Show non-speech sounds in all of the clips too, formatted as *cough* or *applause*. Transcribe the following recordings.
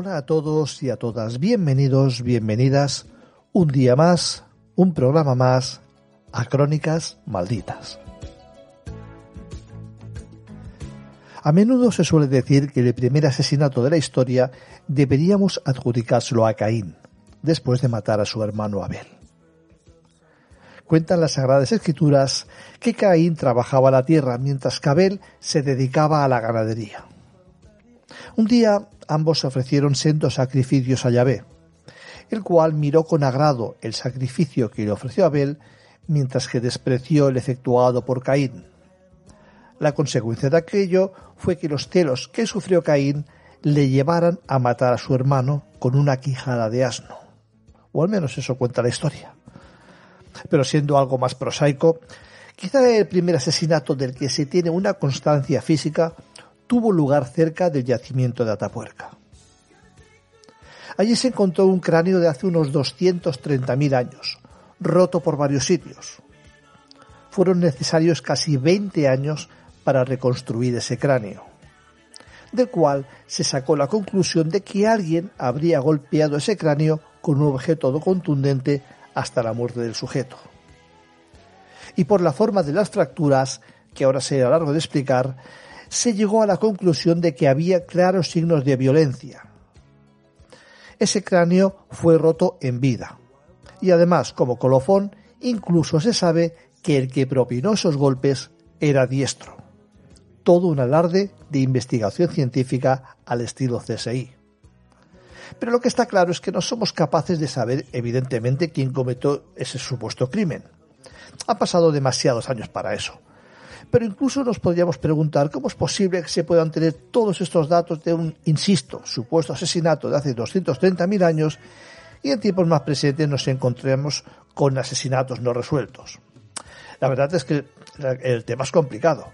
Hola a todos y a todas, bienvenidos, bienvenidas un día más, un programa más a Crónicas Malditas. A menudo se suele decir que el primer asesinato de la historia deberíamos adjudicárselo a Caín, después de matar a su hermano Abel. Cuentan las Sagradas Escrituras que Caín trabajaba la tierra mientras que Abel se dedicaba a la ganadería. Un día ambos ofrecieron sendos sacrificios a Yahvé, el cual miró con agrado el sacrificio que le ofreció Abel, mientras que despreció el efectuado por Caín. La consecuencia de aquello fue que los celos que sufrió Caín le llevaran a matar a su hermano con una quijada de asno. O al menos eso cuenta la historia. Pero siendo algo más prosaico, quizá el primer asesinato del que se tiene una constancia física tuvo lugar cerca del yacimiento de Atapuerca. Allí se encontró un cráneo de hace unos 230.000 años, roto por varios sitios. Fueron necesarios casi 20 años para reconstruir ese cráneo, del cual se sacó la conclusión de que alguien habría golpeado ese cráneo con un objeto contundente hasta la muerte del sujeto. Y por la forma de las fracturas, que ahora será largo de explicar, se llegó a la conclusión de que había claros signos de violencia. Ese cráneo fue roto en vida. Y además, como colofón, incluso se sabe que el que propinó esos golpes era diestro. Todo un alarde de investigación científica al estilo CSI. Pero lo que está claro es que no somos capaces de saber, evidentemente, quién cometió ese supuesto crimen. Ha pasado demasiados años para eso pero incluso nos podríamos preguntar cómo es posible que se puedan tener todos estos datos de un, insisto, supuesto asesinato de hace 230.000 años y en tiempos más presentes nos encontremos con asesinatos no resueltos. La verdad es que el tema es complicado,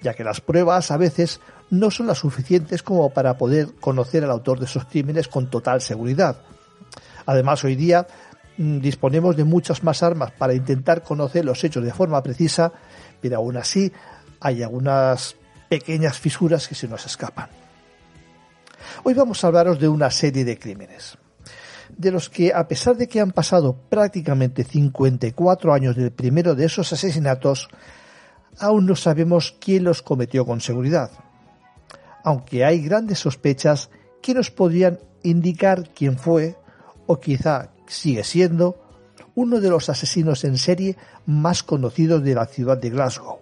ya que las pruebas a veces no son las suficientes como para poder conocer al autor de esos crímenes con total seguridad. Además, hoy día mm, disponemos de muchas más armas para intentar conocer los hechos de forma precisa pero aún así hay algunas pequeñas fisuras que se nos escapan. Hoy vamos a hablaros de una serie de crímenes, de los que a pesar de que han pasado prácticamente 54 años del primero de esos asesinatos, aún no sabemos quién los cometió con seguridad, aunque hay grandes sospechas que nos podrían indicar quién fue o quizá sigue siendo uno de los asesinos en serie más conocidos de la ciudad de Glasgow.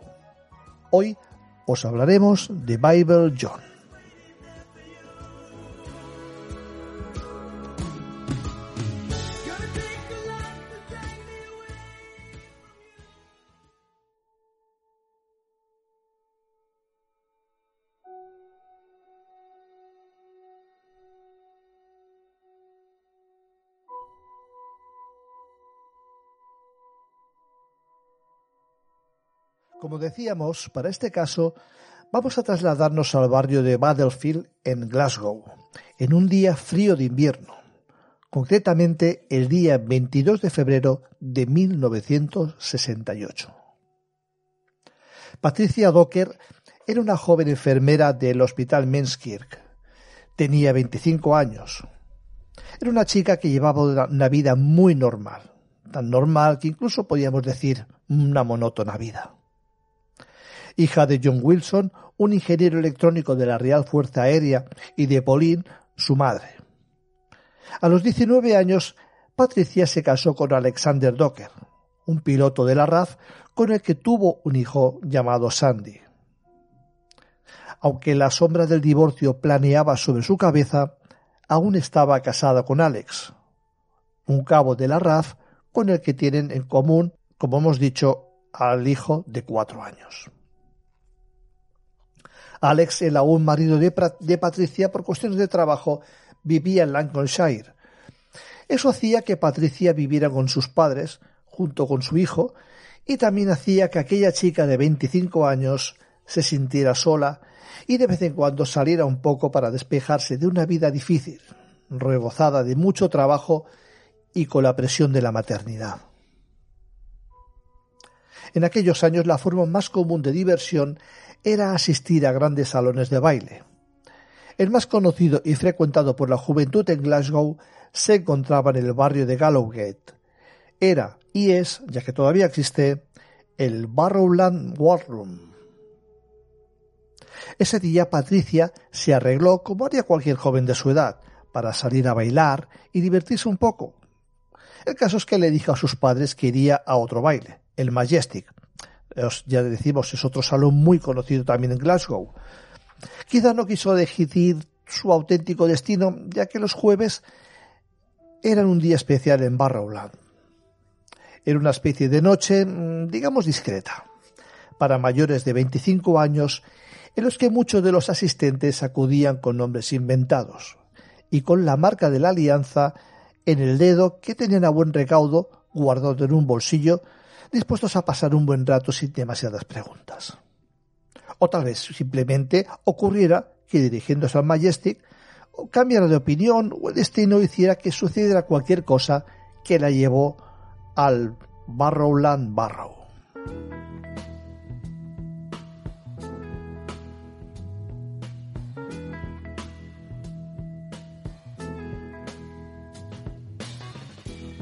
Hoy os hablaremos de Bible John. Como decíamos, para este caso vamos a trasladarnos al barrio de Battlefield en Glasgow, en un día frío de invierno, concretamente el día 22 de febrero de 1968. Patricia Docker era una joven enfermera del Hospital Menskirk. Tenía 25 años. Era una chica que llevaba una vida muy normal, tan normal que incluso podíamos decir una monótona vida. Hija de John Wilson, un ingeniero electrónico de la Real Fuerza Aérea, y de Pauline, su madre. A los 19 años, Patricia se casó con Alexander Docker, un piloto de la RAF con el que tuvo un hijo llamado Sandy. Aunque la sombra del divorcio planeaba sobre su cabeza, aún estaba casada con Alex, un cabo de la RAF con el que tienen en común, como hemos dicho, al hijo de cuatro años. Alex, el aún marido de, Patricia, por cuestiones de trabajo, vivía en Lancashire. Eso hacía que Patricia viviera con sus padres, junto con su hijo, y también hacía que aquella chica de 25 años se sintiera sola y de vez en cuando saliera un poco para despejarse de una vida difícil, rebozada de mucho trabajo y con la presión de la maternidad. En aquellos años la forma más común de diversión era asistir a grandes salones de baile. El más conocido y frecuentado por la juventud en Glasgow se encontraba en el barrio de Gallowgate. Era y es, ya que todavía existe, el Barrowland Room. Ese día Patricia se arregló como haría cualquier joven de su edad, para salir a bailar y divertirse un poco. El caso es que le dijo a sus padres que iría a otro baile, el Majestic. Ya decimos, es otro salón muy conocido también en Glasgow. Quizá no quiso decidir su auténtico destino, ya que los jueves eran un día especial en Barrowland. Era una especie de noche, mm, digamos, discreta, para mayores de 25 años, en los que muchos de los asistentes acudían con nombres inventados y con la marca de la alianza en el dedo que tenían a buen recaudo guardado en un bolsillo, dispuestos a pasar un buen rato sin demasiadas preguntas. O tal vez simplemente ocurriera que dirigiéndose al Majestic cambiara de opinión o el destino hiciera que sucediera cualquier cosa que la llevó al Barrowland Barrow.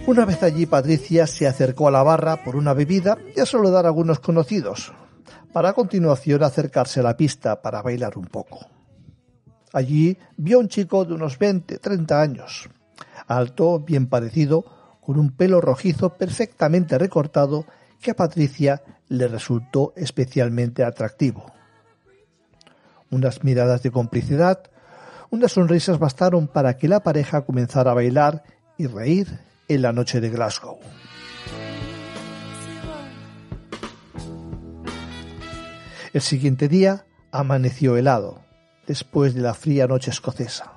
Una vez allí Patricia se acercó a la barra por una bebida y a saludar a algunos conocidos, para a continuación acercarse a la pista para bailar un poco. Allí vio a un chico de unos 20, 30 años, alto, bien parecido, con un pelo rojizo perfectamente recortado que a Patricia le resultó especialmente atractivo. Unas miradas de complicidad, unas sonrisas bastaron para que la pareja comenzara a bailar y reír en la noche de Glasgow. El siguiente día amaneció helado, después de la fría noche escocesa.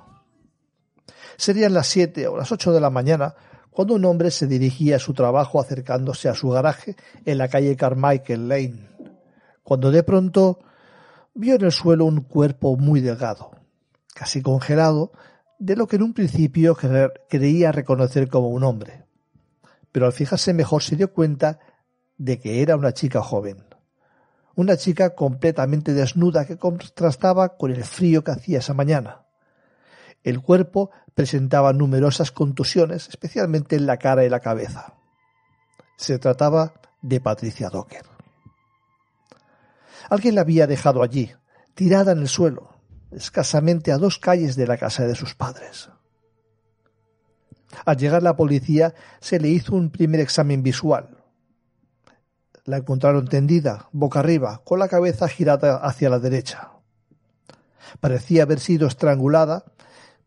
Serían las siete o las ocho de la mañana cuando un hombre se dirigía a su trabajo acercándose a su garaje en la calle Carmichael Lane, cuando de pronto vio en el suelo un cuerpo muy delgado, casi congelado, de lo que en un principio creía reconocer como un hombre. Pero al fijarse mejor se dio cuenta de que era una chica joven. Una chica completamente desnuda que contrastaba con el frío que hacía esa mañana. El cuerpo presentaba numerosas contusiones, especialmente en la cara y la cabeza. Se trataba de Patricia Docker. Alguien la había dejado allí, tirada en el suelo, escasamente a dos calles de la casa de sus padres. Al llegar la policía se le hizo un primer examen visual. La encontraron tendida, boca arriba, con la cabeza girada hacia la derecha. Parecía haber sido estrangulada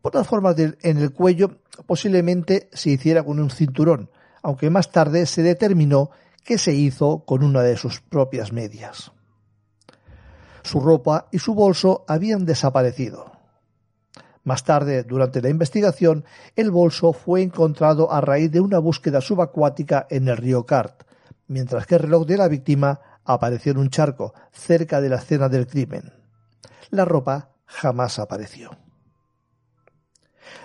por las formas en el cuello posiblemente se hiciera con un cinturón, aunque más tarde se determinó que se hizo con una de sus propias medias. Su ropa y su bolso habían desaparecido. Más tarde, durante la investigación, el bolso fue encontrado a raíz de una búsqueda subacuática en el río Cart, mientras que el reloj de la víctima apareció en un charco cerca de la escena del crimen. La ropa jamás apareció.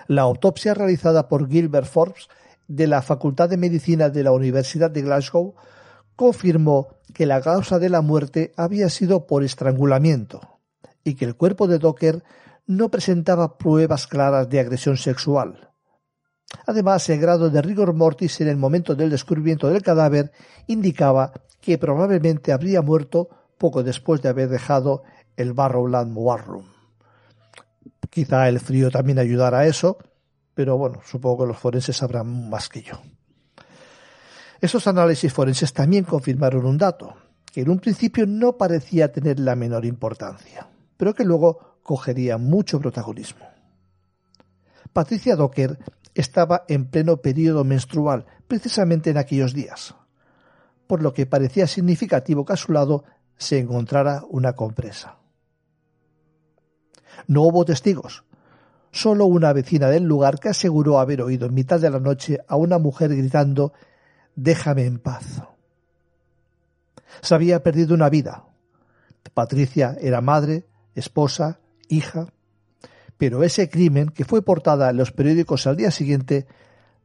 La autopsia realizada por Gilbert Forbes de la Facultad de Medicina de la Universidad de Glasgow confirmó que la causa de la muerte había sido por estrangulamiento y que el cuerpo de Docker no presentaba pruebas claras de agresión sexual. Además, el grado de rigor mortis en el momento del descubrimiento del cadáver indicaba que probablemente habría muerto poco después de haber dejado el Barrowland War Room. Quizá el frío también ayudara a eso, pero bueno, supongo que los forenses sabrán más que yo. Esos análisis forenses también confirmaron un dato, que en un principio no parecía tener la menor importancia, pero que luego cogería mucho protagonismo. Patricia Docker estaba en pleno periodo menstrual precisamente en aquellos días, por lo que parecía significativo que a su lado se encontrara una compresa. No hubo testigos, solo una vecina del lugar que aseguró haber oído en mitad de la noche a una mujer gritando Déjame en paz. Se había perdido una vida. Patricia era madre, esposa, hija, pero ese crimen, que fue portada en los periódicos al día siguiente,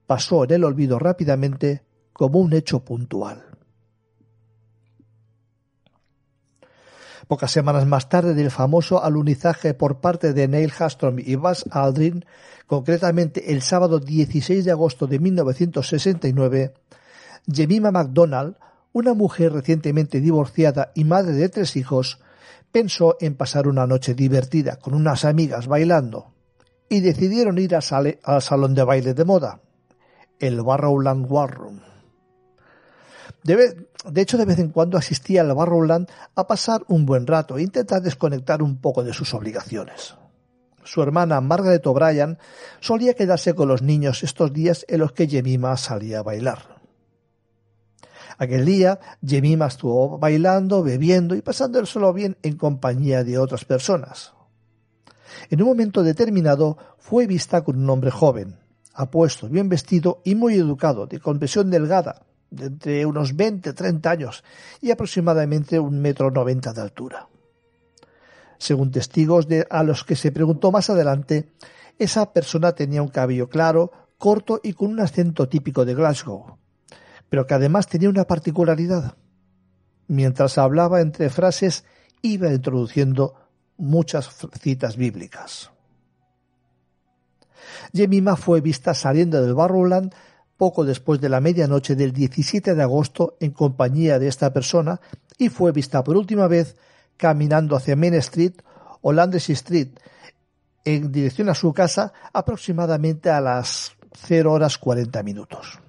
pasó en el olvido rápidamente como un hecho puntual. Pocas semanas más tarde del famoso alunizaje por parte de Neil Hastrom y Buzz Aldrin, concretamente el sábado 16 de agosto de 1969, Jemima MacDonald, una mujer recientemente divorciada y madre de tres hijos, pensó en pasar una noche divertida con unas amigas bailando y decidieron ir al salón de baile de moda, el Barrowland War Room. De, hecho, de vez en cuando asistía al Barrowland a pasar un buen rato e intentar desconectar un poco de sus obligaciones. Su hermana Margaret O'Brien solía quedarse con los niños estos días en los que Jemima salía a bailar. Aquel día, Jemima estuvo bailando, bebiendo y pasándolo bien en compañía de otras personas. En un momento determinado fue vista con un hombre joven, apuesto, bien vestido y muy educado, de complexión delgada, de entre unos 20-30 años y aproximadamente un metro noventa de altura. Según testigos de, a los que se preguntó más adelante, esa persona tenía un cabello claro, corto y con un acento típico de Glasgow, pero que además tenía una particularidad. Mientras hablaba entre frases, iba introduciendo muchas citas bíblicas. Jemima fue vista saliendo del Barrowland poco después de la medianoche del 17 de agosto en compañía de esta persona y fue vista por última vez caminando hacia Main Street o Landry Street en dirección a su casa aproximadamente a las 0 horas 40 minutos.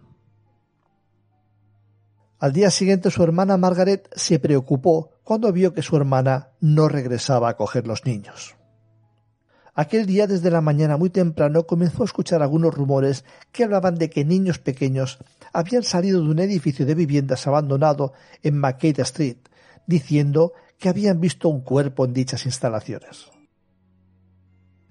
Al día siguiente su hermana Margaret se preocupó cuando vio que su hermana no regresaba a coger los niños. Aquel día desde la mañana muy temprano comenzó a escuchar algunos rumores que hablaban de que niños pequeños habían salido de un edificio de viviendas abandonado en McKay Street, diciendo que habían visto un cuerpo en dichas instalaciones.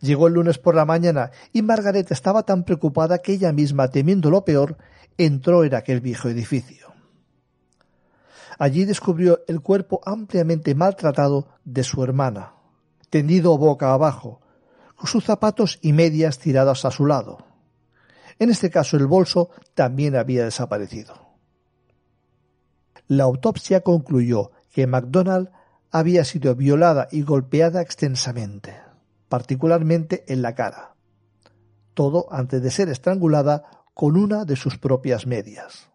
Llegó el lunes por la mañana y Margaret estaba tan preocupada que ella misma, temiendo lo peor, entró en aquel viejo edificio. Allí descubrió el cuerpo ampliamente maltratado de su hermana, tendido boca abajo, sus zapatos y medias tirados a su lado. En este caso el bolso también había desaparecido. La autopsia concluyó que MacDonald había sido violada y golpeada extensamente, particularmente en la cara. Todo antes de ser estrangulada con una de sus propias medias.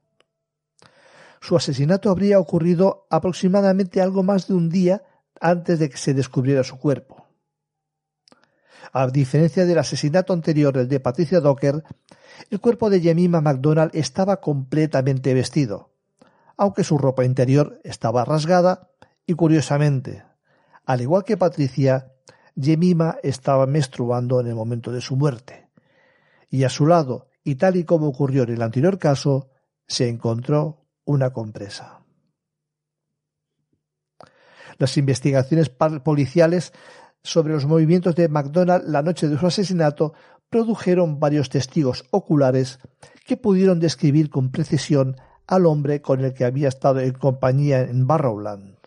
Su asesinato habría ocurrido aproximadamente algo más de un día antes de que se descubriera su cuerpo. A diferencia del asesinato anterior, el de Patricia Docker, el cuerpo de Jemima MacDonald estaba completamente vestido, aunque su ropa interior estaba rasgada y curiosamente, al igual que Patricia, Jemima estaba menstruando en el momento de su muerte. Y a su lado, y tal y como ocurrió en el anterior caso, se encontró una compresa. Las investigaciones policiales sobre los movimientos de MacDonald la noche de su asesinato produjeron varios testigos oculares que pudieron describir con precisión al hombre con el que había estado en compañía en Barrowland.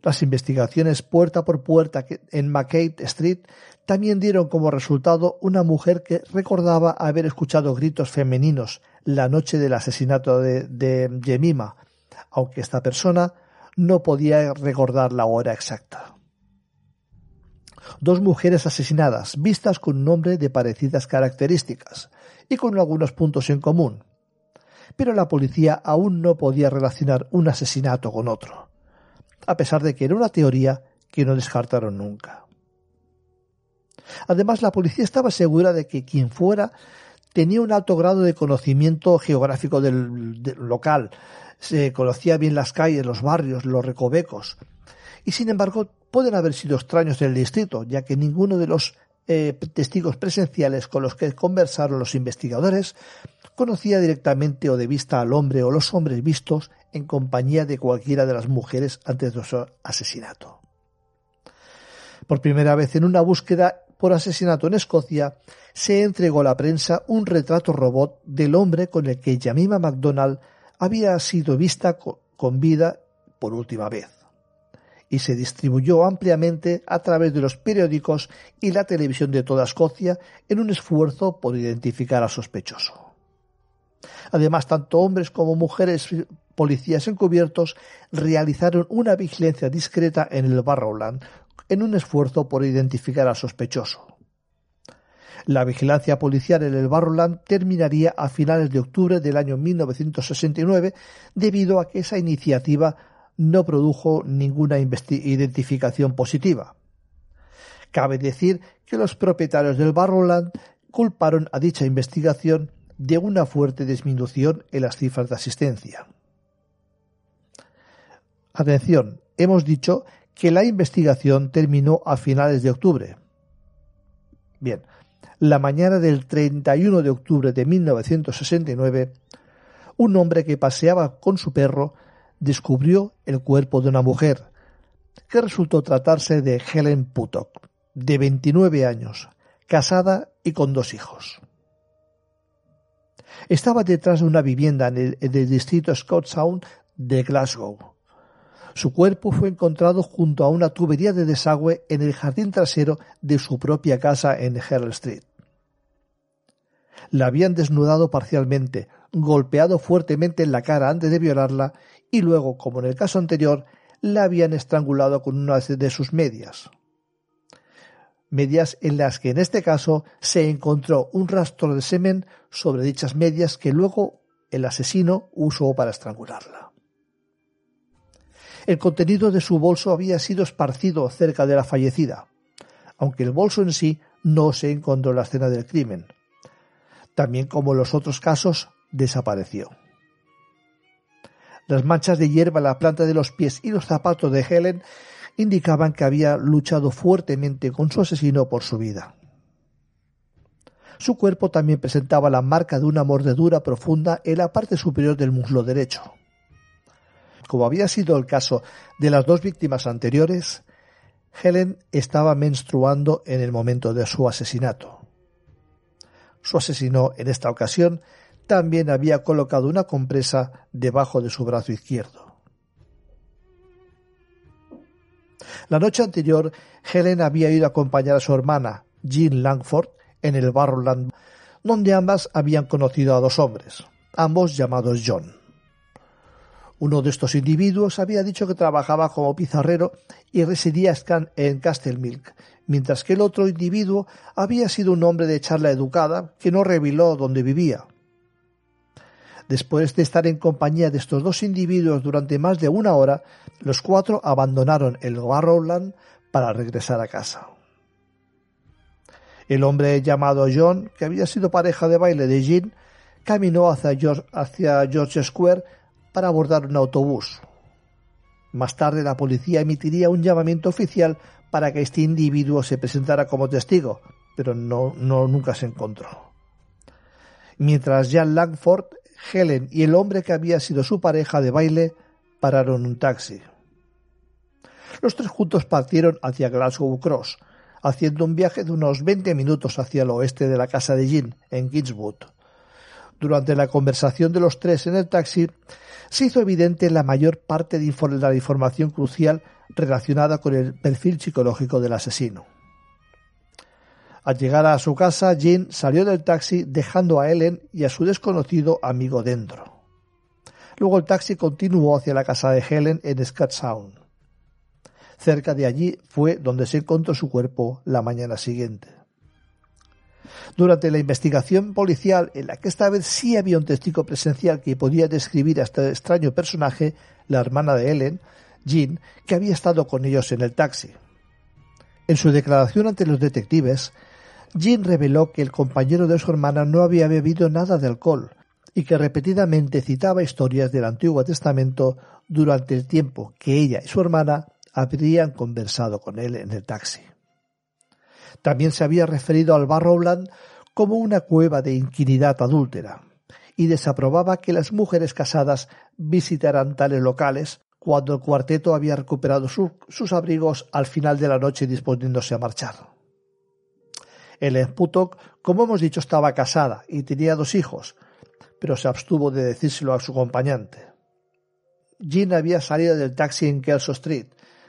Las investigaciones puerta por puerta en McCade Street también dieron como resultado una mujer que recordaba haber escuchado gritos femeninos la noche del asesinato de, de Jemima, aunque esta persona no podía recordar la hora exacta. Dos mujeres asesinadas, vistas con un nombre de parecidas características y con algunos puntos en común. Pero la policía aún no podía relacionar un asesinato con otro, a pesar de que era una teoría que no descartaron nunca. Además, la policía estaba segura de que quien fuera tenía un alto grado de conocimiento geográfico del, local, se conocía bien las calles, los barrios, los recovecos, y sin embargo pueden haber sido extraños del distrito, ya que ninguno de los eh, testigos presenciales con los que conversaron los investigadores conocía directamente o de vista al hombre o los hombres vistos en compañía de cualquiera de las mujeres antes de su asesinato. Por primera vez en una búsqueda por asesinato en Escocia, se entregó a la prensa un retrato robot del hombre con el que Yamima MacDonald había sido vista con vida por última vez y se distribuyó ampliamente a través de los periódicos y la televisión de toda Escocia en un esfuerzo por identificar al sospechoso. Además, tanto hombres como mujeres policías encubiertos realizaron una vigilancia discreta en el Barrowland en un esfuerzo por identificar al sospechoso. La vigilancia policial en el Barrowland terminaría a finales de octubre del año 1969 debido a que esa iniciativa no produjo ninguna identificación positiva. Cabe decir que los propietarios del Barrowland culparon a dicha investigación de una fuerte disminución en las cifras de asistencia. Atención, hemos dicho que la investigación terminó a finales de octubre. Bien, la mañana del 31 de octubre de 1969, un hombre que paseaba con su perro descubrió el cuerpo de una mujer, que resultó tratarse de Helen Puttock, de 29 años, casada y con dos hijos. Estaba detrás de una vivienda en el, en el distrito Scott Sound de Glasgow. Su cuerpo fue encontrado junto a una tubería de desagüe en el jardín trasero de su propia casa en Herald Street. La habían desnudado parcialmente, golpeado fuertemente en la cara antes de violarla y luego, como en el caso anterior, la habían estrangulado con una de sus medias. Medias en las que en este caso se encontró un rastro de semen sobre dichas medias que luego el asesino usó para estrangularla. El contenido de su bolso había sido esparcido cerca de la fallecida, aunque el bolso en sí no se encontró en la escena del crimen. También como en los otros casos, desapareció. Las manchas de hierba en la planta de los pies y los zapatos de Helen indicaban que había luchado fuertemente con su asesino por su vida. Su cuerpo también presentaba la marca de una mordedura profunda en la parte superior del muslo derecho. Como había sido el caso de las dos víctimas anteriores, Helen estaba menstruando en el momento de su asesinato. Su asesino, en esta ocasión, también había colocado una compresa debajo de su brazo izquierdo. La noche anterior, Helen había ido a acompañar a su hermana, Jean Langford, en el Barrowland, donde ambas habían conocido a dos hombres, ambos llamados John. Uno de estos individuos había dicho que trabajaba como pizarrero y residía en Castle Milk, mientras que el otro individuo había sido un hombre de charla educada que no reveló dónde vivía. Después de estar en compañía de estos dos individuos durante más de una hora, los cuatro abandonaron el Barrowland para regresar a casa. El hombre llamado John, que había sido pareja de baile de Jean, caminó hacia George, hacia George Square para abordar un autobús. Más tarde la policía emitiría un llamamiento oficial para que este individuo se presentara como testigo, pero no, nunca se encontró. Mientras Jan Langford, Helen y el hombre que había sido su pareja de baile pararon un taxi. Los tres juntos partieron hacia Glasgow Cross, haciendo un viaje de unos 20 minutos hacia el oeste de la casa de Jean, en Kingswood Durante la conversación de los tres en el taxi, se hizo evidente la mayor parte de la información crucial relacionada con el perfil psicológico del asesino. Al llegar a su casa, Jean salió del taxi dejando a Ellen y a su desconocido amigo dentro. Luego el taxi continuó hacia la casa de Helen en Scott Sound. Cerca de allí fue donde se encontró su cuerpo la mañana siguiente. Durante la investigación policial, en la que esta vez sí había un testigo presencial que podía describir a este extraño personaje, la hermana de Ellen, Jean, que había estado con ellos en el taxi. En su declaración ante los detectives, Jean reveló que el compañero de su hermana no había bebido nada de alcohol y que repetidamente citaba historias del Antiguo Testamento durante el tiempo que ella y su hermana habrían conversado con él en el taxi. También se había referido al Barrowland como una cueva de inquinidad adúltera y desaprobaba que las mujeres casadas visitaran tales locales cuando el cuarteto había recuperado sus abrigos al final de la noche disponiéndose a marchar. Ellen Putok, como hemos dicho, estaba casada y tenía dos hijos, pero se abstuvo de decírselo a su acompañante. Jean había salido del taxi en Kelso Street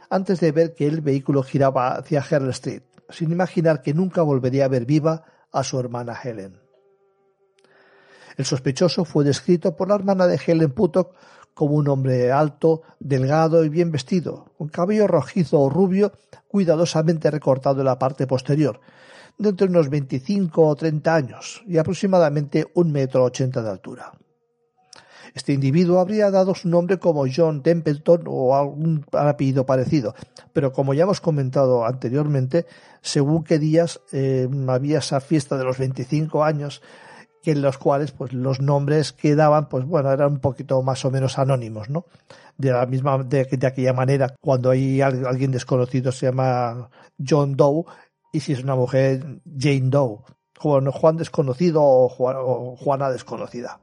antes de ver que el vehículo giraba hacia Herl Street sin imaginar que nunca volvería a ver viva a su hermana Helen. El sospechoso fue descrito por la hermana de Helen Puttock como un hombre alto, delgado y bien vestido, con cabello rojizo o rubio cuidadosamente recortado en la parte posterior, de entre unos 25 o 30 años y aproximadamente un metro ochenta de altura. Este individuo habría dado su nombre como John Templeton o algún apellido parecido, pero como ya hemos comentado anteriormente, según qué días eh, había esa fiesta de los 25 años, que en los cuales pues los nombres que daban pues bueno eran un poquito más o menos anónimos no de la misma de, aquella manera cuando hay alguien desconocido se llama John Doe y si es una mujer Jane Doe. Juan desconocido o Juana desconocida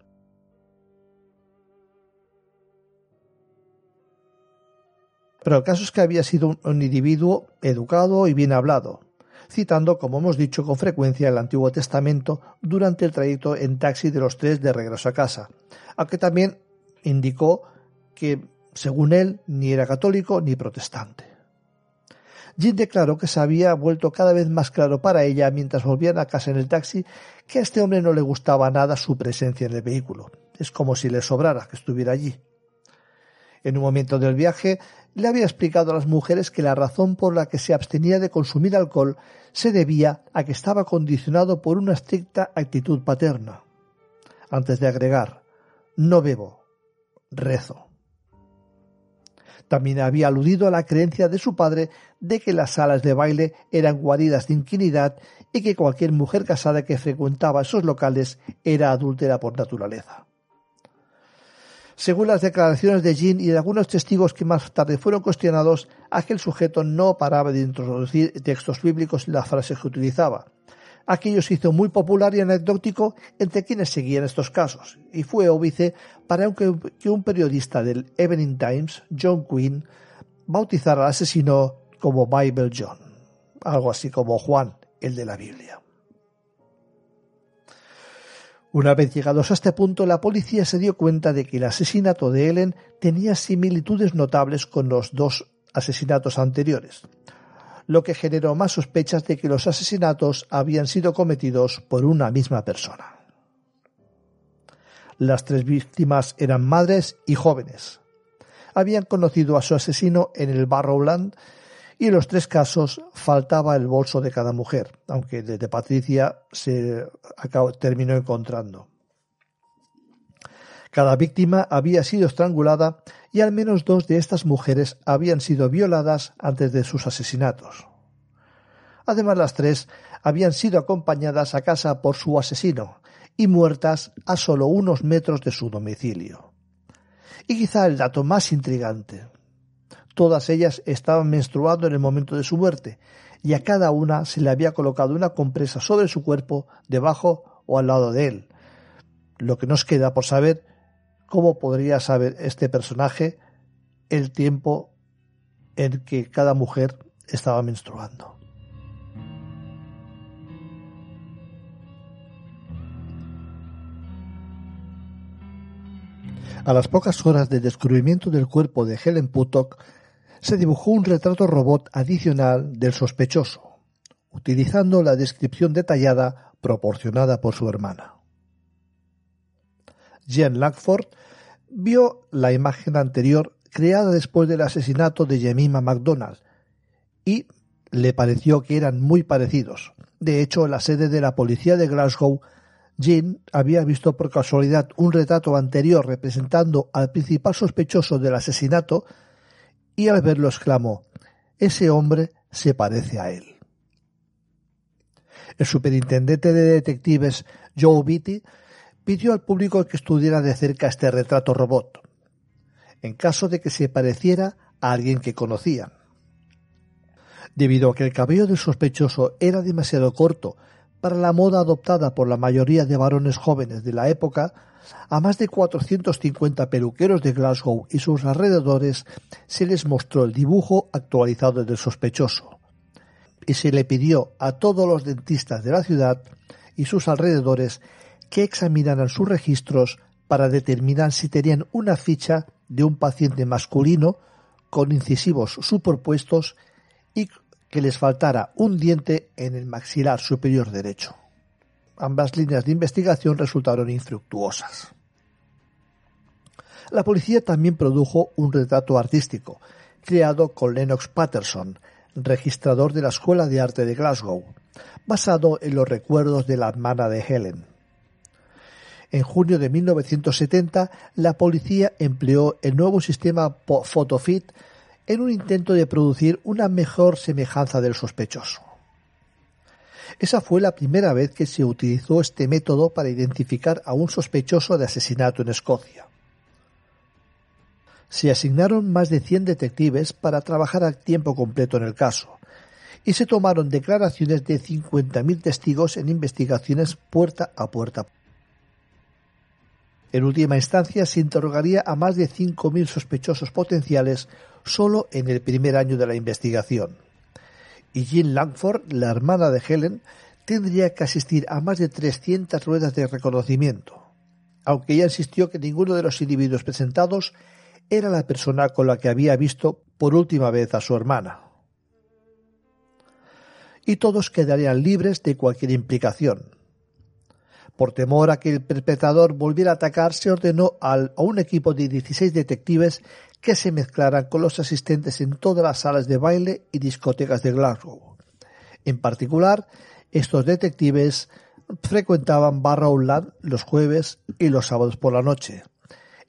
Pero el caso es que había sido un individuo educado y bien hablado, citando, como hemos dicho con frecuencia, el Antiguo Testamento durante el trayecto en taxi de los tres de regreso a casa, aunque también indicó que, según él, ni era católico ni protestante. Jean declaró que se había vuelto cada vez más claro para ella mientras volvían a casa en el taxi que a este hombre no le gustaba nada su presencia en el vehículo. Es como si le sobrara que estuviera allí. En un momento del viaje le había explicado a las mujeres que la razón por la que se abstenía de consumir alcohol se debía a que estaba condicionado por una estricta actitud paterna. Antes de agregar, no bebo, rezo. También había aludido a la creencia de su padre de que las salas de baile eran guaridas de inquinidad y que cualquier mujer casada que frecuentaba esos locales era adúltera por naturaleza. Según las declaraciones de Jean y de algunos testigos que más tarde fueron cuestionados, aquel sujeto no paraba de introducir textos bíblicos en las frases que utilizaba. Aquello se hizo muy popular y anecdótico entre quienes seguían estos casos, y fue óbice para que un periodista del Evening Times, John Quinn, bautizara al asesino como Bible John, algo así como Juan, el de la Biblia. Una vez llegados a este punto, la policía se dio cuenta de que el asesinato de Ellen tenía similitudes notables con los dos asesinatos anteriores, lo que generó más sospechas de que los asesinatos habían sido cometidos por una misma persona. Las tres víctimas eran madres y jóvenes. Habían conocido a su asesino en el Barrowland y en los tres casos faltaba el bolso de cada mujer, aunque desde Patricia se terminó encontrando. Cada víctima había sido estrangulada y al menos dos de estas mujeres habían sido violadas antes de sus asesinatos. Además, las tres habían sido acompañadas a casa por su asesino y muertas a solo unos metros de su domicilio. Y quizá el dato más intrigante, Todas ellas estaban menstruando en el momento de su muerte, y a cada una se le había colocado una compresa sobre su cuerpo, debajo o al lado de él. Lo que nos queda por saber cómo podría saber este personaje el tiempo en que cada mujer estaba menstruando. A las pocas horas del descubrimiento del cuerpo de Helen Puttock, se dibujó un retrato robot adicional del sospechoso, utilizando la descripción detallada proporcionada por su hermana. Jean Langford vio la imagen anterior creada después del asesinato de Jemima MacDonald y le pareció que eran muy parecidos. De hecho, en la sede de la policía de Glasgow, Jean había visto por casualidad un retrato anterior representando al principal sospechoso del asesinato y al verlo exclamó Ese hombre se parece a él. El superintendente de detectives Joe Beatty pidió al público que estudiara de cerca este retrato robot, en caso de que se pareciera a alguien que conocían. Debido a que el cabello del sospechoso era demasiado corto para la moda adoptada por la mayoría de varones jóvenes de la época, a más de 450 peluqueros de Glasgow y sus alrededores se les mostró el dibujo actualizado del sospechoso, y se le pidió a todos los dentistas de la ciudad y sus alrededores que examinaran sus registros para determinar si tenían una ficha de un paciente masculino con incisivos superpuestos y que les faltara un diente en el maxilar superior derecho. Ambas líneas de investigación resultaron infructuosas. La policía también produjo un retrato artístico, creado con Lennox Patterson, registrador de la Escuela de Arte de Glasgow, basado en los recuerdos de la hermana de Helen. En junio de 1970, la policía empleó el nuevo sistema PhotoFit en un intento de producir una mejor semejanza del sospechoso. Esa fue la primera vez que se utilizó este método para identificar a un sospechoso de asesinato en Escocia. Se asignaron más de 100 detectives para trabajar a tiempo completo en el caso, y se tomaron declaraciones de 50.000 testigos en investigaciones puerta a puerta. En última instancia, se interrogaría a más de 5.000 sospechosos potenciales solo en el primer año de la investigación. Y Jean Langford, la hermana de Helen, tendría que asistir a más de 300 ruedas de reconocimiento, aunque ella insistió que ninguno de los individuos presentados era la persona con la que había visto por última vez a su hermana. Y todos quedarían libres de cualquier implicación, por temor a que el perpetrador volviera a atacar, se ordenó a un equipo de 16 detectives que se mezclaran con los asistentes en todas las salas de baile y discotecas de Glasgow. En particular, estos detectives frecuentaban Barrowland los jueves y los sábados por la noche,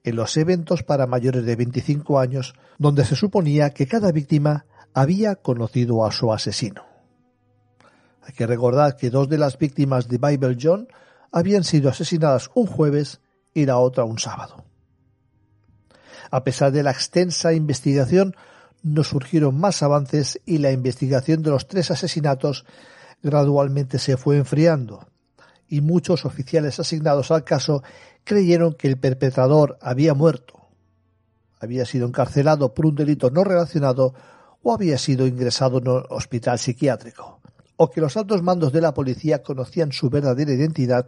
en los eventos para mayores de 25 años, donde se suponía que cada víctima había conocido a su asesino. Hay que recordar que dos de las víctimas de Bible John habían sido asesinadas un jueves y la otra un sábado. A pesar de la extensa investigación, no surgieron más avances y la investigación de los tres asesinatos gradualmente se fue enfriando, y muchos oficiales asignados al caso creyeron que el perpetrador había muerto, había sido encarcelado por un delito no relacionado o había sido ingresado en un hospital psiquiátrico o que los altos mandos de la policía conocían su verdadera identidad,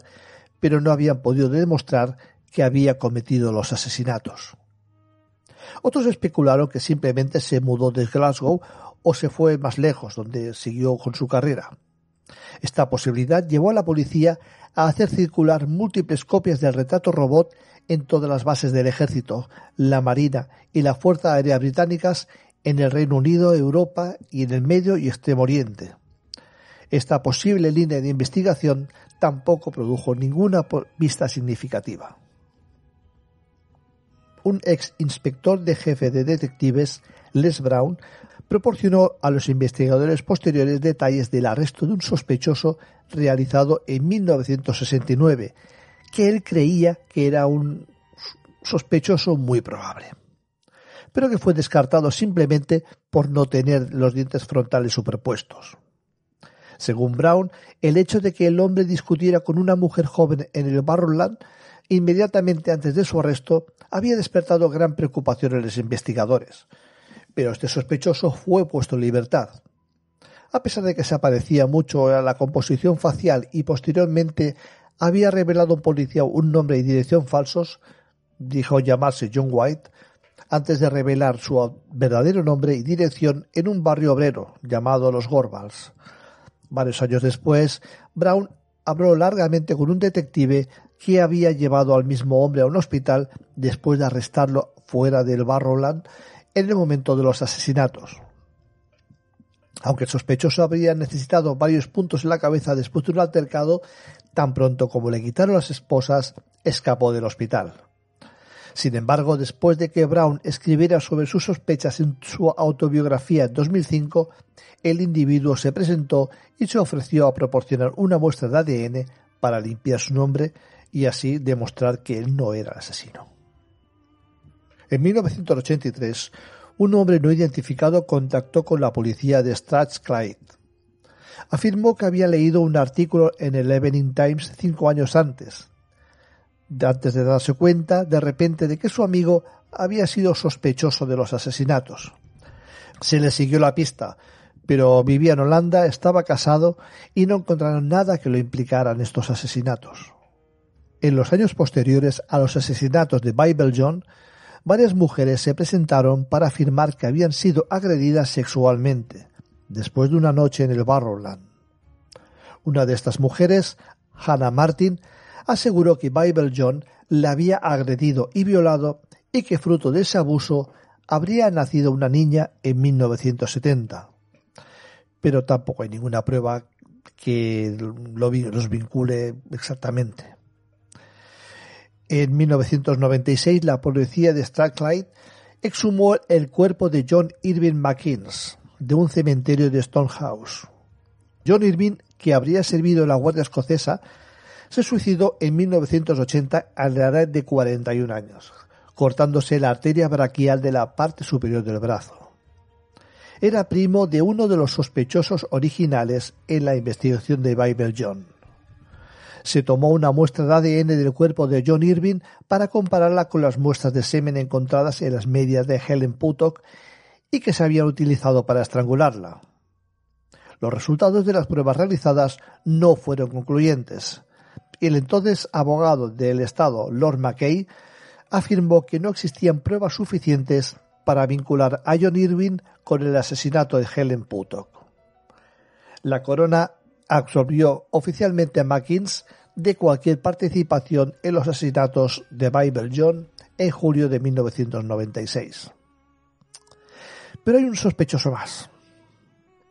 pero no habían podido demostrar que había cometido los asesinatos. Otros especularon que simplemente se mudó de Glasgow o se fue más lejos, donde siguió con su carrera. Esta posibilidad llevó a la policía a hacer circular múltiples copias del retrato robot en todas las bases del ejército, la marina y la Fuerza Aérea británicas en el Reino Unido, Europa y en el Medio y Extremo Oriente. Esta posible línea de investigación tampoco produjo ninguna pista significativa. Un ex inspector de jefe de detectives, Les Brown, proporcionó a los investigadores posteriores detalles del arresto de un sospechoso realizado en 1969, que él creía que era un sospechoso muy probable, pero que fue descartado simplemente por no tener los dientes frontales superpuestos. Según Brown, el hecho de que el hombre discutiera con una mujer joven en el Barrowland inmediatamente antes de su arresto había despertado gran preocupación en los investigadores, pero este sospechoso fue puesto en libertad. A pesar de que se aparecía mucho a la composición facial y posteriormente había revelado a un policía un nombre y dirección falsos, dijo llamarse John White antes de revelar su verdadero nombre y dirección en un barrio obrero llamado Los Gorbals. Varios años después, Brown habló largamente con un detective que había llevado al mismo hombre a un hospital después de arrestarlo fuera del Barrowland en el momento de los asesinatos. Aunque el sospechoso habría necesitado varios puntos en la cabeza después de un altercado, tan pronto como le quitaron las esposas, escapó del hospital. Sin embargo, después de que Brown escribiera sobre sus sospechas en su autobiografía en 2005, el individuo se presentó y se ofreció a proporcionar una muestra de ADN para limpiar su nombre y así demostrar que él no era el asesino. En 1983, un hombre no identificado contactó con la policía de Strathclyde. Afirmó que había leído un artículo en el Evening Times cinco años antes, antes de darse cuenta de repente de que su amigo había sido sospechoso de los asesinatos. Se le siguió la pista, pero vivía en Holanda, estaba casado y no encontraron nada que lo implicara en estos asesinatos. En los años posteriores a los asesinatos de Bible John, varias mujeres se presentaron para afirmar que habían sido agredidas sexualmente después de una noche en el Barrowland. Una de estas mujeres, Hannah Martin, aseguró que Bible John la había agredido y violado y que fruto de ese abuso habría nacido una niña en 1970. Pero tampoco hay ninguna prueba que los vincule exactamente. En 1996 la policía de Strathclyde exhumó el cuerpo de John Irving McKeans de un cementerio de Stonehouse. John Irving, que habría servido en la Guardia Escocesa, se suicidó en 1980 a la edad de 41 años, cortándose la arteria braquial de la parte superior del brazo. Era primo de uno de los sospechosos originales en la investigación de Bible John. Se tomó una muestra de ADN del cuerpo de John Irving para compararla con las muestras de semen encontradas en las medias de Helen Puttock y que se habían utilizado para estrangularla. Los resultados de las pruebas realizadas no fueron concluyentes, el entonces abogado del Estado, Lord Mackay, afirmó que no existían pruebas suficientes para vincular a John Irving con el asesinato de Helen Puttock. La corona absorbió oficialmente a Mackins de cualquier participación en los asesinatos de Bible John en julio de 1996. Pero hay un sospechoso más.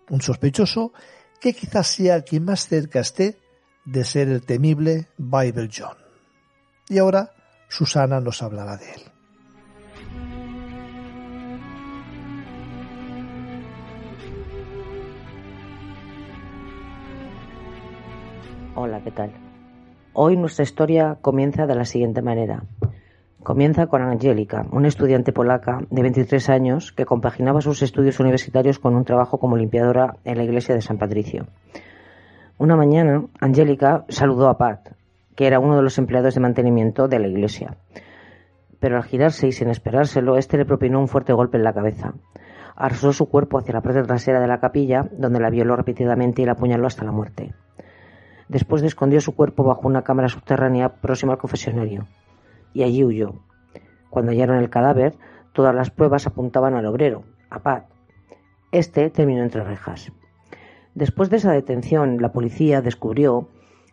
Un sospechoso que quizás sea el que más cerca esté de ser el temible Bible John. Y ahora Susana nos hablará de él. Hola, ¿qué tal? Hoy nuestra historia comienza de la siguiente manera. Comienza con Angélica, una estudiante polaca de 23 años que compaginaba sus estudios universitarios con un trabajo como limpiadora en la iglesia de San Patricio. Una mañana, Angélica saludó a Pat, que era uno de los empleados de mantenimiento de la iglesia. Pero al girarse y sin esperárselo, éste le propinó un fuerte golpe en la cabeza. Arrasó su cuerpo hacia la parte trasera de la capilla, donde la violó repetidamente y la apuñaló hasta la muerte. Después escondió su cuerpo bajo una cámara subterránea próxima al confesionario, y allí huyó. Cuando hallaron el cadáver, todas las pruebas apuntaban al obrero, a Pat. Este terminó entre rejas. Después de esa detención, la policía descubrió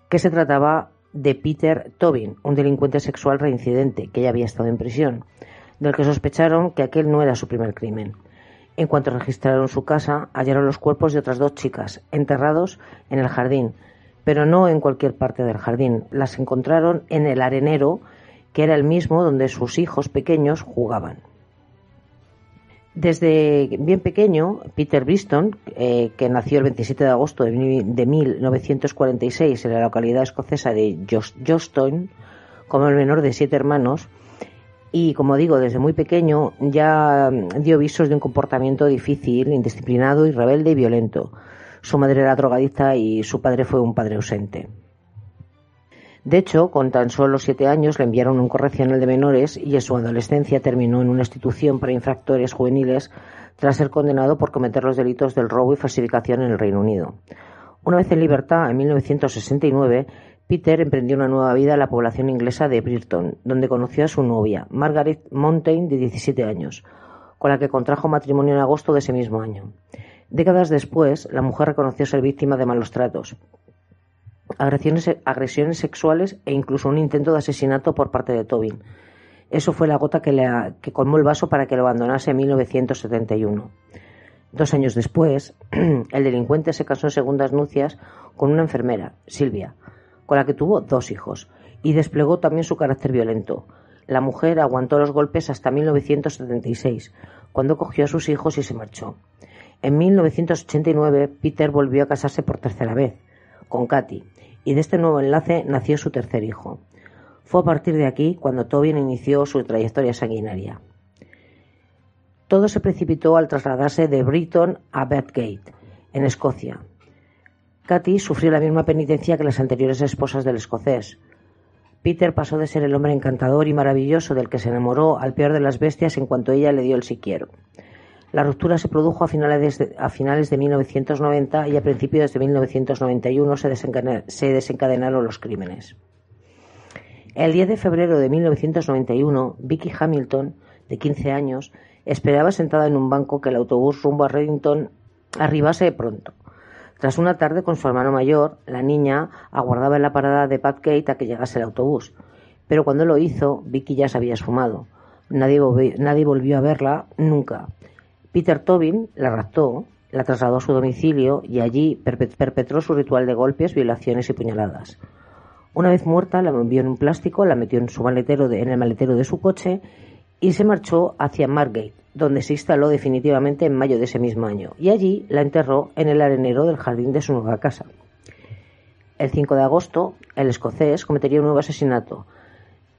que se trataba de Peter Tobin, un delincuente sexual reincidente que ya había estado en prisión, del que sospecharon que aquel no era su primer crimen. En cuanto registraron su casa, hallaron los cuerpos de otras dos chicas, enterrados en el jardín, pero no en cualquier parte del jardín. Las encontraron en el arenero, que era el mismo donde sus hijos pequeños jugaban. Desde bien pequeño, Peter Briston, eh, que nació el 27 de agosto de, 1946 en la localidad escocesa de Jostown, como el menor de siete hermanos, y como digo, desde muy pequeño ya dio visos de un comportamiento difícil, indisciplinado y rebelde y violento. Su madre era drogadicta y su padre fue un padre ausente. De hecho, con tan solo siete años le enviaron un correccional de menores y en su adolescencia terminó en una institución para infractores juveniles tras ser condenado por cometer los delitos del robo y falsificación en el Reino Unido. Una vez en libertad, en 1969, Peter emprendió una nueva vida en la población inglesa de Brighton, donde conoció a su novia, Margaret Montaigne, de 17 años, con la que contrajo matrimonio en agosto de ese mismo año. Décadas después, la mujer reconoció ser víctima de malos tratos, agresiones, agresiones sexuales e incluso un intento de asesinato por parte de Tobin. Eso fue la gota que, le, que colmó el vaso para que lo abandonase en 1971. Dos años después, *clears throat* el delincuente se casó en segundas nupcias con una enfermera, Silvia, con la que tuvo dos hijos, y desplegó también su carácter violento. La mujer aguantó los golpes hasta 1976, cuando cogió a sus hijos y se marchó. En 1989, Peter volvió a casarse por tercera vez, con Katy, y de este nuevo enlace nació su tercer hijo. Fue a partir de aquí cuando Tobin inició su trayectoria sanguinaria. Todo se precipitó al trasladarse de Brighton a Bedgate, en Escocia, Katy sufrió la misma penitencia que las anteriores esposas del escocés. Peter pasó de ser el hombre encantador y maravilloso del que se enamoró al peor de las bestias en cuanto ella le dio el siquiero. La ruptura se produjo a finales de, a finales de 1990 y a principios de 1991 se, se desencadenaron los crímenes. El 10 de febrero de 1991, Vicky Hamilton, de 15 años, esperaba sentada en un banco que el autobús rumbo a Reddington arribase pronto. Tras una tarde con su hermano mayor, la niña aguardaba en la parada de Kate a que llegase el autobús. Pero cuando lo hizo, Vicky ya se había esfumado. Nadie, nadie volvió a verla nunca. Peter Tobin la raptó, la trasladó a su domicilio y allí perpetró su ritual de golpes, violaciones y puñaladas. Una vez muerta, la envió en un plástico, la metió en, su maletero en el maletero de su coche y se marchó hacia Margate, donde se instaló definitivamente en mayo de ese mismo año, y allí la enterró en el arenero del jardín de su nueva casa. El 5 de agosto, el escocés cometería un nuevo asesinato,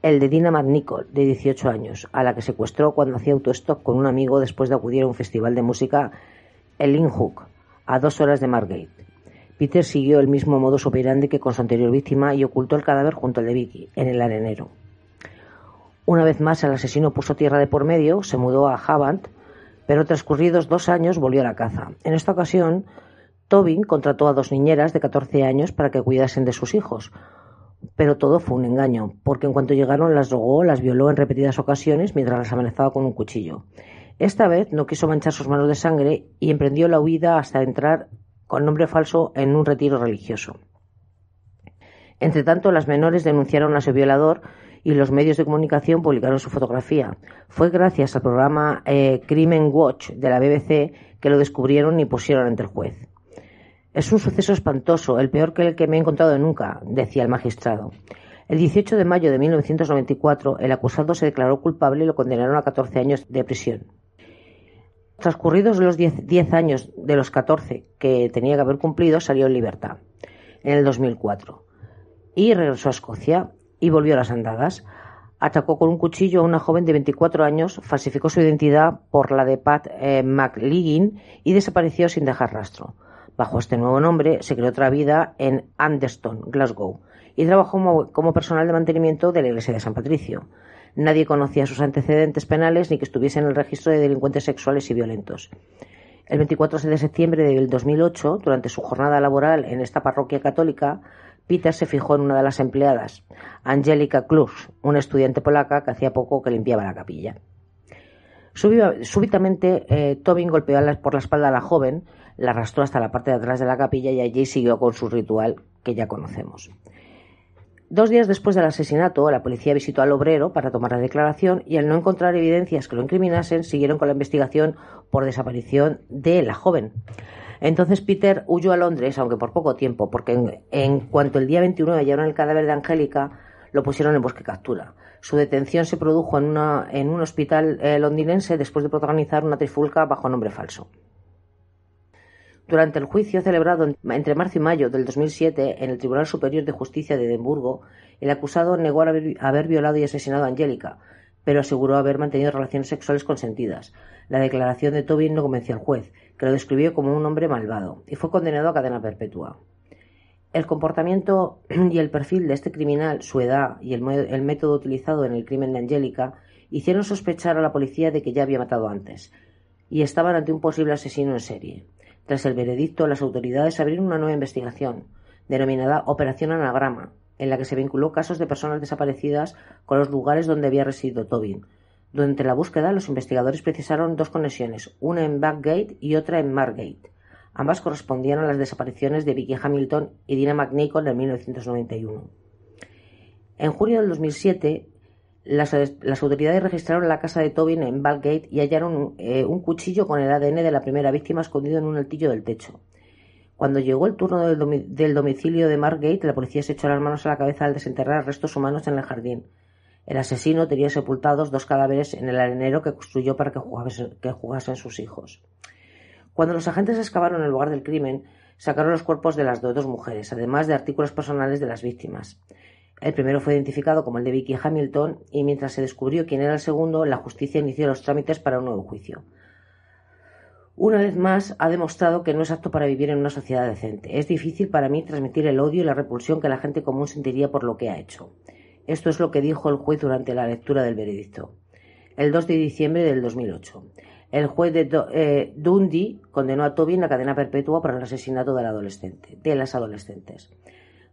el de Dina McNichol, de 18 años, a la que secuestró cuando hacía autostop con un amigo después de acudir a un festival de música en Linhook, a dos horas de Margate. Peter siguió el mismo modus operandi que con su anterior víctima y ocultó el cadáver junto al de Vicky, en el arenero. Una vez más el asesino puso tierra de por medio, se mudó a Havant, pero transcurridos dos años volvió a la caza. En esta ocasión, Tobin contrató a dos niñeras de 14 años para que cuidasen de sus hijos. Pero todo fue un engaño, porque en cuanto llegaron las drogó, las violó en repetidas ocasiones mientras las amenazaba con un cuchillo. Esta vez no quiso manchar sus manos de sangre y emprendió la huida hasta entrar con nombre falso en un retiro religioso. Entretanto, las menores denunciaron a su violador y los medios de comunicación publicaron su fotografía. Fue gracias al programa eh, Crimen Watch de la BBC que lo descubrieron y pusieron ante el juez. Es un suceso espantoso, el peor que el que me he encontrado nunca, decía el magistrado. El 18 de mayo de 1994, el acusado se declaró culpable y lo condenaron a 14 años de prisión. Transcurridos los 10 años de los 14 que tenía que haber cumplido, salió en libertad en el 2004 y regresó a Escocia y volvió a las andadas. Atacó con un cuchillo a una joven de 24 años, falsificó su identidad por la de Pat eh, y desapareció sin dejar rastro. Bajo este nuevo nombre se creó otra vida en Anderston, Glasgow, y trabajó como, personal de mantenimiento de la iglesia de San Patricio. Nadie conocía sus antecedentes penales ni que estuviese en el registro de delincuentes sexuales y violentos. El 24 de septiembre del 2008, durante su jornada laboral en esta parroquia católica, Peter se fijó en una de las empleadas, Angelica Klus, una estudiante polaca que hacía poco que limpiaba la capilla. Súbitamente, eh, Tobin golpeó por la espalda a la joven, la arrastró hasta la parte de atrás de la capilla y allí siguió con su ritual que ya conocemos. Dos días después del asesinato, la policía visitó al obrero para tomar la declaración y al no encontrar evidencias que lo incriminasen, siguieron con la investigación por desaparición de la joven. Entonces Peter huyó a Londres, aunque por poco tiempo, porque en, cuanto el día 21 hallaron el cadáver de Angélica, lo pusieron en bosque captura. Su detención se produjo en, un hospital eh, londinense después de protagonizar una trifulca bajo nombre falso. Durante el juicio celebrado entre marzo y mayo del 2007 en el Tribunal Superior de Justicia de Edimburgo, el acusado negó haber, violado y asesinado a Angélica, pero aseguró haber mantenido relaciones sexuales consentidas. La declaración de Tobin no convenció al juez, que lo describió como un hombre malvado, y fue condenado a cadena perpetua. El comportamiento y el perfil de este criminal, su edad y el, método utilizado en el crimen de Angélica hicieron sospechar a la policía de que ya había matado antes, y estaban ante un posible asesino en serie. Tras el veredicto, las autoridades abrieron una nueva investigación, denominada Operación Anagrama, en la que se vinculó casos de personas desaparecidas con los lugares donde había residido Tobin. Durante la búsqueda, los investigadores precisaron dos conexiones, una en Backgate y otra en Margate. Ambas correspondían a las desapariciones de Vicky Hamilton y Dina McNichol en 1991. En junio del 2007, las, autoridades registraron la casa de Tobin en Backgate y hallaron eh, un cuchillo con el ADN de la primera víctima escondido en un altillo del techo. Cuando llegó el turno del, domicilio de Margate, la policía se echó las manos a la cabeza al desenterrar restos humanos en el jardín. El asesino tenía sepultados dos cadáveres en el arenero que construyó para que, que jugasen sus hijos. Cuando los agentes excavaron el lugar del crimen, sacaron los cuerpos de las dos mujeres, además de artículos personales de las víctimas. El primero fue identificado como el de Vicky Hamilton y mientras se descubrió quién era el segundo, la justicia inició los trámites para un nuevo juicio una vez más ha demostrado que no es apto para vivir en una sociedad decente. Es difícil para mí transmitir el odio y la repulsión que la gente común sentiría por lo que ha hecho. Esto es lo que dijo el juez durante la lectura del veredicto. El 2 de diciembre del 2008. El juez de eh, Dundee condenó a Tobin a cadena perpetua por el asesinato adolescente, de las adolescentes.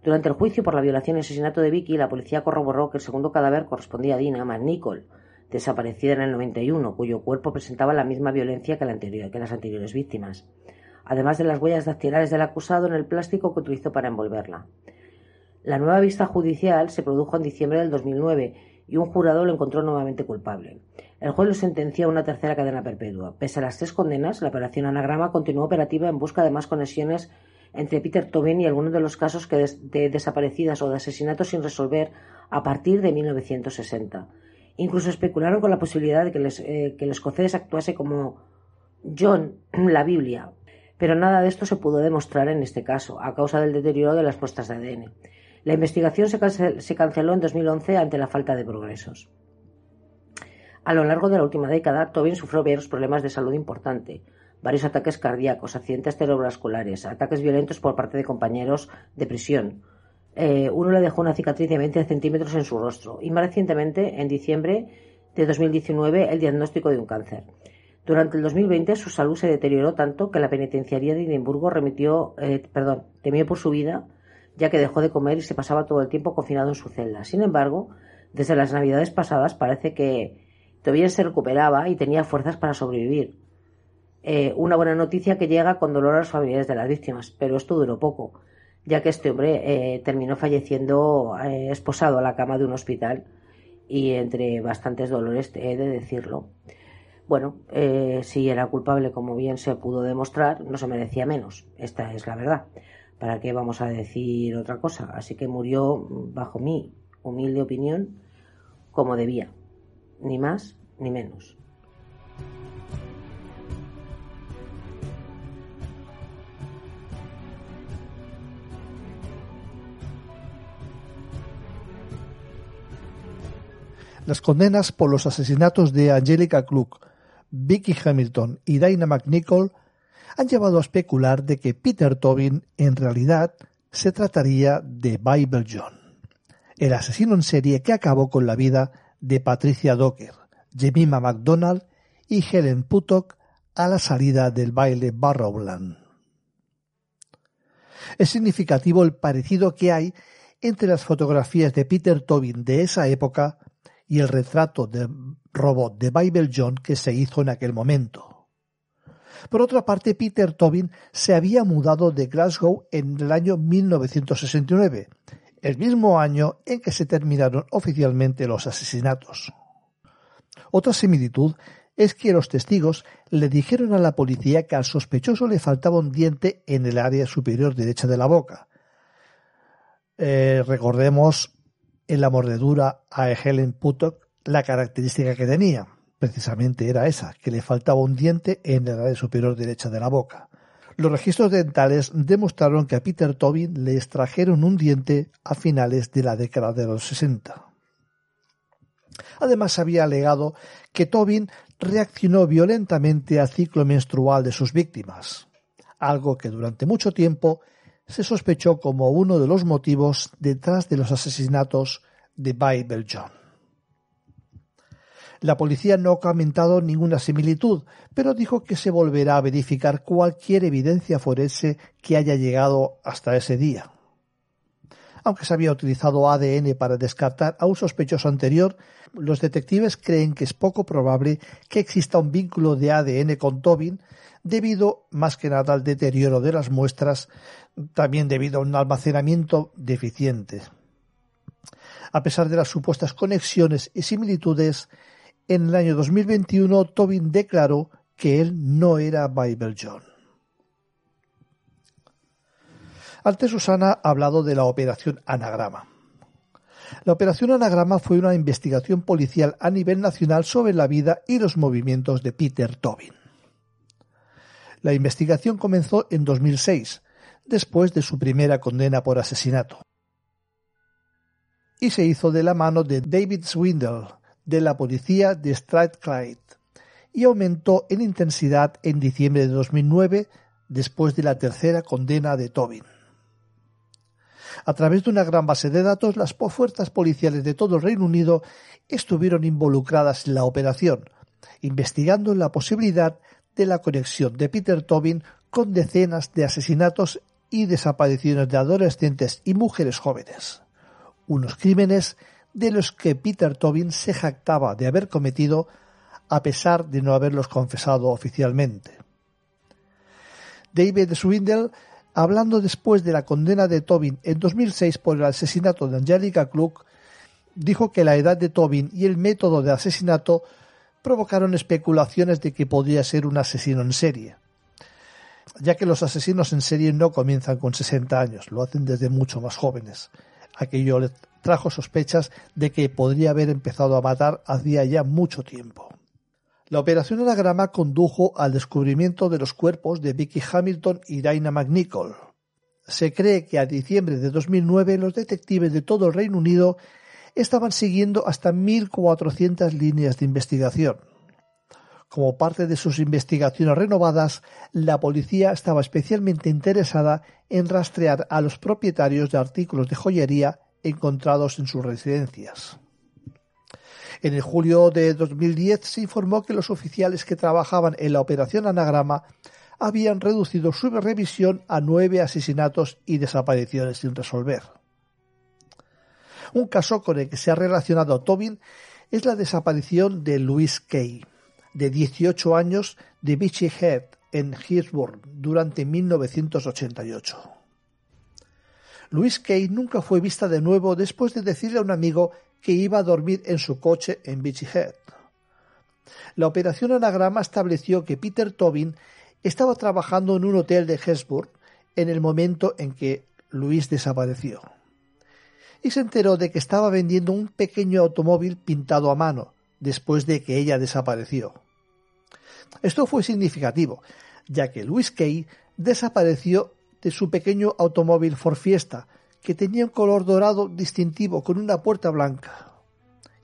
Durante el juicio por la violación y asesinato de Vicky, la policía corroboró que el segundo cadáver correspondía a Dina McNichol, desaparecida en el 91, cuyo cuerpo presentaba la misma violencia que, que las anteriores víctimas, además de las huellas dactilares del acusado en el plástico que utilizó para envolverla. La nueva vista judicial se produjo en diciembre del 2009 y un jurado lo encontró nuevamente culpable. El juez lo sentenció a una tercera cadena perpetua. Pese a las tres condenas, la operación Anagrama continuó operativa en busca de más conexiones entre Peter Tobin y algunos de los casos de desaparecidas o de asesinatos sin resolver a partir de 1960. Incluso especularon con la posibilidad de que, eh, el escocés actuase como John, la Biblia. Pero nada de esto se pudo demostrar en este caso, a causa del deterioro de las puestas de ADN. La investigación se, canceló en 2011 ante la falta de progresos. A lo largo de la última década, Tobin sufrió varios problemas de salud importantes, varios ataques cardíacos, accidentes cerebrovasculares, ataques violentos por parte de compañeros de prisión, eh, uno le dejó una cicatriz de 20 centímetros en su rostro y más recientemente, en diciembre de 2019, el diagnóstico de un cáncer. Durante el 2020 su salud se deterioró tanto que la penitenciaría de Edimburgo remitió, eh, perdón, temió por su vida, ya que dejó de comer y se pasaba todo el tiempo confinado en su celda. Sin embargo, desde las navidades pasadas parece que todavía se recuperaba y tenía fuerzas para sobrevivir. Eh, una buena noticia que llega con dolor a los familiares de las víctimas, pero esto duró poco ya que este hombre eh, terminó falleciendo eh, esposado a la cama de un hospital y entre bastantes dolores he de decirlo. Bueno, si era culpable, como bien se pudo demostrar, no se merecía menos. Esta es la verdad. ¿Para qué vamos a decir otra cosa? Así que murió, bajo mi humilde opinión, como debía. Ni más ni menos. Las condenas por los asesinatos de Angelica Klug, Vicky Hamilton y Dinah McNichol han llevado a especular de que Peter Tobin en realidad se trataría de Bible John, el asesino en serie que acabó con la vida de Patricia Docker, Jemima MacDonald y Helen Puttock a la salida del baile Barrowland. Es significativo el parecido que hay entre las fotografías de Peter Tobin de esa época y el retrato de robot de Bible John que se hizo en aquel momento. Por otra parte, Peter Tobin se había mudado de Glasgow en el año 1969, el mismo año en que se terminaron oficialmente los asesinatos. Otra similitud es que los testigos le dijeron a la policía que al sospechoso le faltaba un diente en el área superior derecha de la boca. Eh, recordemos en la mordedura a Helen Puttock la característica que tenía. Precisamente era esa, que le faltaba un diente en la área superior derecha de la boca. Los registros dentales demostraron que a Peter Tobin le extrajeron un diente a finales de la década de los 60. Además, había alegado que Tobin reaccionó violentamente al ciclo menstrual de sus víctimas, algo que durante mucho tiempo se sospechó como uno de los motivos detrás de los asesinatos de Bible John. La policía no ha comentado ninguna similitud, pero dijo que se volverá a verificar cualquier evidencia forense que haya llegado hasta ese día. Aunque se había utilizado ADN para descartar a un sospechoso anterior, los detectives creen que es poco probable que exista un vínculo de ADN con Tobin debido más que nada al deterioro de las muestras, también debido a un almacenamiento deficiente. A pesar de las supuestas conexiones y similitudes, en el año 2021 Tobin declaró que él no era Bible John. Antes Susana ha hablado de la operación Anagrama. La operación Anagrama fue una investigación policial a nivel nacional sobre la vida y los movimientos de Peter Tobin. La investigación comenzó en 2006, después de su primera condena por asesinato. Y se hizo de la mano de David Swindle, de la policía de Strathclyde, y aumentó en intensidad en diciembre de 2009, después de la tercera condena de Tobin. A través de una gran base de datos, las fuerzas policiales de todo el Reino Unido estuvieron involucradas en la operación, investigando la posibilidad de la conexión de Peter Tobin con decenas de asesinatos y desapariciones de adolescentes y mujeres jóvenes. Unos crímenes de los que Peter Tobin se jactaba de haber cometido a pesar de no haberlos confesado oficialmente. David Swindle hablando después de la condena de Tobin en 2006 por el asesinato de Angelica Klug, dijo que la edad de Tobin y el método de asesinato provocaron especulaciones de que podría ser un asesino en serie, ya que los asesinos en serie no comienzan con 60 años, lo hacen desde mucho más jóvenes. Aquello le trajo sospechas de que podría haber empezado a matar hacía ya mucho tiempo. La operación Anagrama condujo al descubrimiento de los cuerpos de Vicky Hamilton y Dinah McNichol. Se cree que a diciembre de 2009 los detectives de todo el Reino Unido estaban siguiendo hasta 1.400 líneas de investigación. Como parte de sus investigaciones renovadas, la policía estaba especialmente interesada en rastrear a los propietarios de artículos de joyería encontrados en sus residencias. En el julio de 2010 se informó que los oficiales que trabajaban en la operación Anagrama habían reducido su revisión a nueve asesinatos y desapariciones sin resolver. Un caso con el que se ha relacionado Tobin es la desaparición de Louis Kay, de 18 años, de Beachy Head, en Hillsborough, durante 1988. Louis Kay nunca fue vista de nuevo después de decirle a un amigo que iba a dormir en su coche en Beachy Head. La operación Anagrama estableció que Peter Tobin estaba trabajando en un hotel de Hesburg en el momento en que Luis desapareció. Y se enteró de que estaba vendiendo un pequeño automóvil pintado a mano, después de que ella desapareció. Esto fue significativo, ya que Luis Kay desapareció de su pequeño automóvil Ford Fiesta, que tenía un color dorado distintivo con una puerta blanca.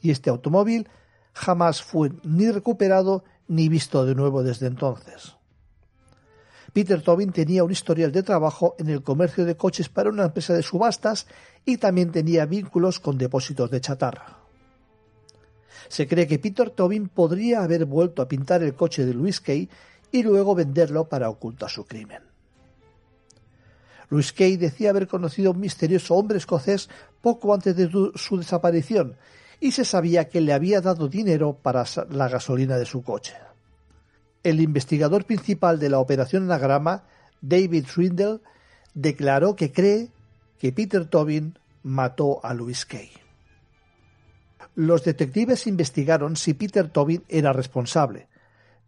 Y este automóvil jamás fue ni recuperado ni visto de nuevo desde entonces. Peter Tobin tenía un historial de trabajo en el comercio de coches para una empresa de subastas y también tenía vínculos con depósitos de chatarra. Se cree que Peter Tobin podría haber vuelto a pintar el coche de Louis Kay y luego venderlo para ocultar su crimen. Louis Kay decía haber conocido a un misterioso hombre escocés poco antes de su desaparición y se sabía que le había dado dinero para la gasolina de su coche. El investigador principal de la operación Anagrama, David Swindle, declaró que cree que Peter Tobin mató a Louis Kay. Los detectives investigaron si Peter Tobin era responsable,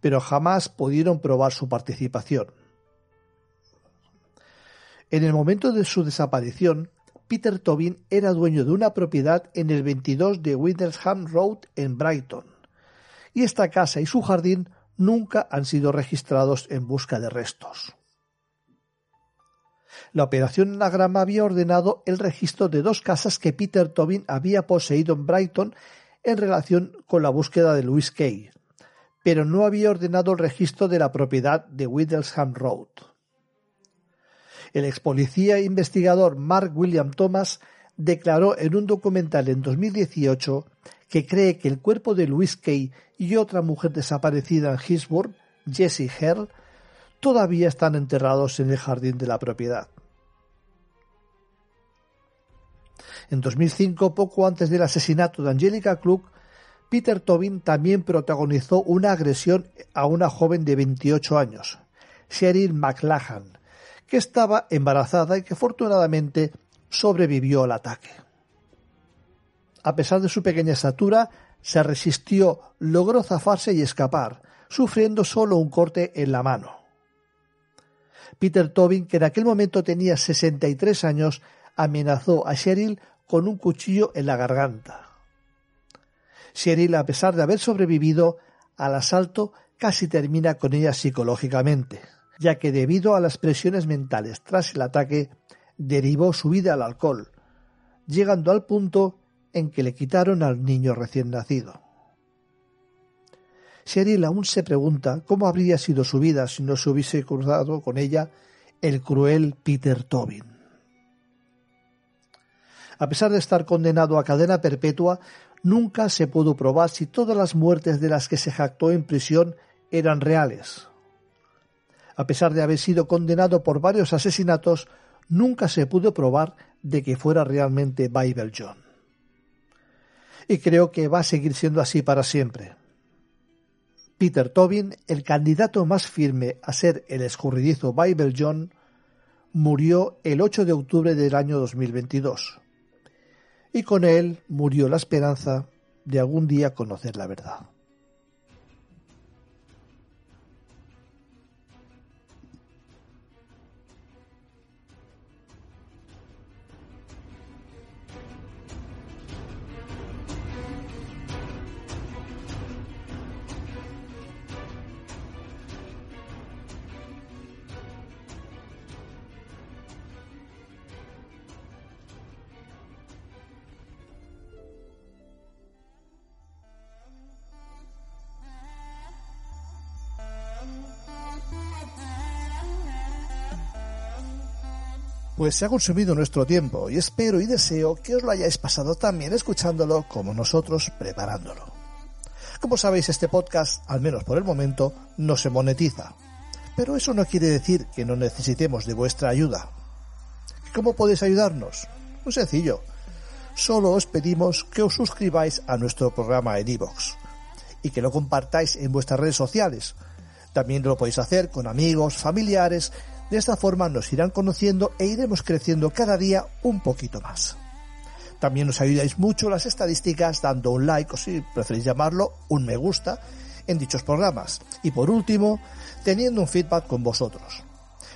pero jamás pudieron probar su participación. En el momento de su desaparición, Peter Tobin era dueño de una propiedad en el 22 de Windlesham Road en Brighton, y esta casa y su jardín nunca han sido registrados en busca de restos. La operación Anagrama había ordenado el registro de dos casas que Peter Tobin había poseído en Brighton en relación con la búsqueda de Louis Kay, pero no había ordenado el registro de la propiedad de Windlesham Road. El ex policía investigador Mark William Thomas declaró en un documental en 2018 que cree que el cuerpo de Louise Kay y otra mujer desaparecida en Hillsborough, Jessie Herl, todavía están enterrados en el jardín de la propiedad. En 2005, poco antes del asesinato de Angelica Klug, Peter Tobin también protagonizó una agresión a una joven de 28 años, Sheryl McLachlan, que estaba embarazada y que afortunadamente sobrevivió al ataque. A pesar de su pequeña estatura, se resistió, logró zafarse y escapar, sufriendo solo un corte en la mano. Peter Tobin, que en aquel momento tenía 63 años, amenazó a Sheryl con un cuchillo en la garganta. Sheryl, a pesar de haber sobrevivido al asalto, casi termina con ella psicológicamente, ya que debido a las presiones mentales tras el ataque, derivó su vida al alcohol, llegando al punto en que le quitaron al niño recién nacido. Cheryl aún se pregunta cómo habría sido su vida si no se hubiese cruzado con ella el cruel Peter Tobin. A pesar de estar condenado a cadena perpetua, nunca se pudo probar si todas las muertes de las que se jactó en prisión eran reales. A pesar de haber sido condenado por varios asesinatos, nunca se pudo probar de que fuera realmente Bible John. Y creo que va a seguir siendo así para siempre. Peter Tobin, el candidato más firme a ser el escurridizo Bible John, murió el 8 de octubre del año 2022. Y con él murió la esperanza de algún día conocer la verdad. Pues se ha consumido nuestro tiempo y espero y deseo que os lo hayáis pasado también escuchándolo como nosotros preparándolo. Como sabéis, este podcast, al menos por el momento, no se monetiza. Pero eso no quiere decir que no necesitemos de vuestra ayuda. ¿Cómo podéis ayudarnos? Muy sencillo. Solo os pedimos que os suscribáis a nuestro programa en iVoox y que lo compartáis en vuestras redes sociales. También lo podéis hacer con amigos, familiares de esta forma nos irán conociendo e iremos creciendo cada día un poquito más. También nos ayudáis mucho las estadísticas dando un like o si preferís llamarlo un me gusta en dichos programas. Y por último, teniendo un feedback con vosotros.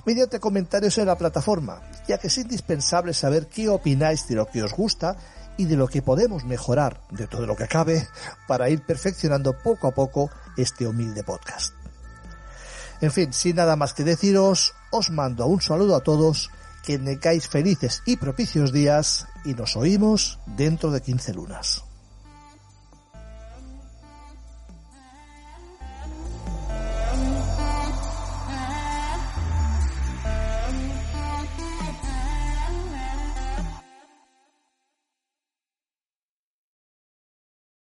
Mediante comentarios en la plataforma, ya que es indispensable saber qué opináis de lo que os gusta y de lo que podemos mejorar de todo lo que cabe para ir perfeccionando poco a poco este humilde podcast. En fin, sin nada más que deciros, os mando un saludo a todos, que tengáis felices y propicios días y nos oímos dentro de 15 lunas.